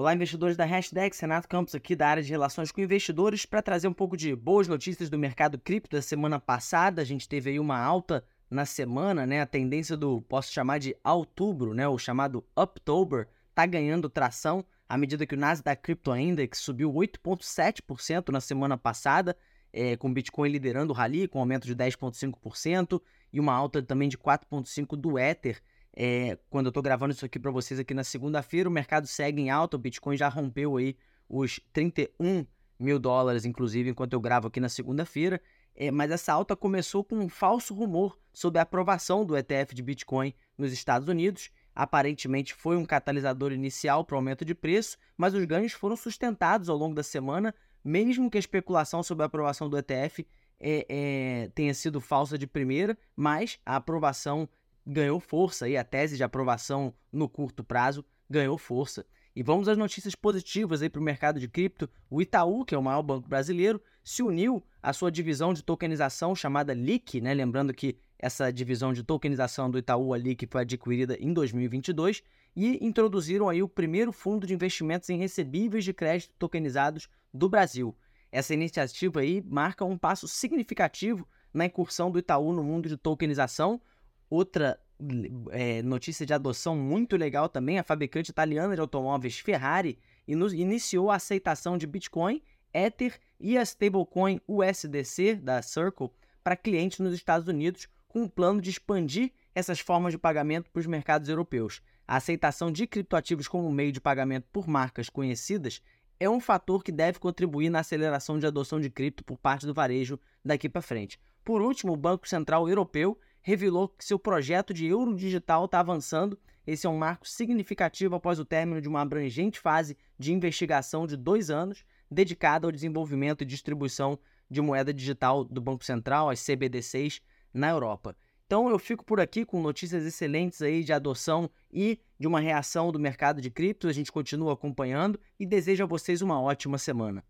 Olá, investidores da Hashtag, Renato Campos aqui da área de relações com investidores para trazer um pouco de boas notícias do mercado cripto da semana passada. A gente teve aí uma alta na semana, né? A tendência do, posso chamar de outubro, né? O chamado Uptober, tá ganhando tração à medida que o Nasdaq Crypto Index subiu 8,7% na semana passada, é, com Bitcoin liderando o rally, com aumento de 10,5% e uma alta também de 4,5% do Ether, é, quando eu estou gravando isso aqui para vocês aqui na segunda-feira, o mercado segue em alta, o Bitcoin já rompeu aí os 31 mil dólares, inclusive, enquanto eu gravo aqui na segunda-feira. É, mas essa alta começou com um falso rumor sobre a aprovação do ETF de Bitcoin nos Estados Unidos. Aparentemente foi um catalisador inicial para o aumento de preço, mas os ganhos foram sustentados ao longo da semana, mesmo que a especulação sobre a aprovação do ETF é, é, tenha sido falsa de primeira, mas a aprovação ganhou força e a tese de aprovação no curto prazo ganhou força. E vamos às notícias positivas aí para o mercado de cripto. O Itaú, que é o maior banco brasileiro, se uniu à sua divisão de tokenização chamada LIC, né? Lembrando que essa divisão de tokenização do Itaú, a LIC, foi adquirida em 2022 e introduziram aí o primeiro fundo de investimentos em recebíveis de crédito tokenizados do Brasil. Essa iniciativa aí marca um passo significativo na incursão do Itaú no mundo de tokenização, Outra é, notícia de adoção muito legal também, a fabricante italiana de automóveis Ferrari iniciou a aceitação de Bitcoin, Ether e a stablecoin USDC da Circle para clientes nos Estados Unidos, com o plano de expandir essas formas de pagamento para os mercados europeus. A aceitação de criptoativos como meio de pagamento por marcas conhecidas é um fator que deve contribuir na aceleração de adoção de cripto por parte do varejo daqui para frente. Por último, o Banco Central Europeu revelou que seu projeto de euro digital está avançando. Esse é um marco significativo após o término de uma abrangente fase de investigação de dois anos, dedicada ao desenvolvimento e distribuição de moeda digital do Banco Central, as CBDCs, na Europa. Então eu fico por aqui com notícias excelentes aí de adoção e de uma reação do mercado de cripto. A gente continua acompanhando e desejo a vocês uma ótima semana.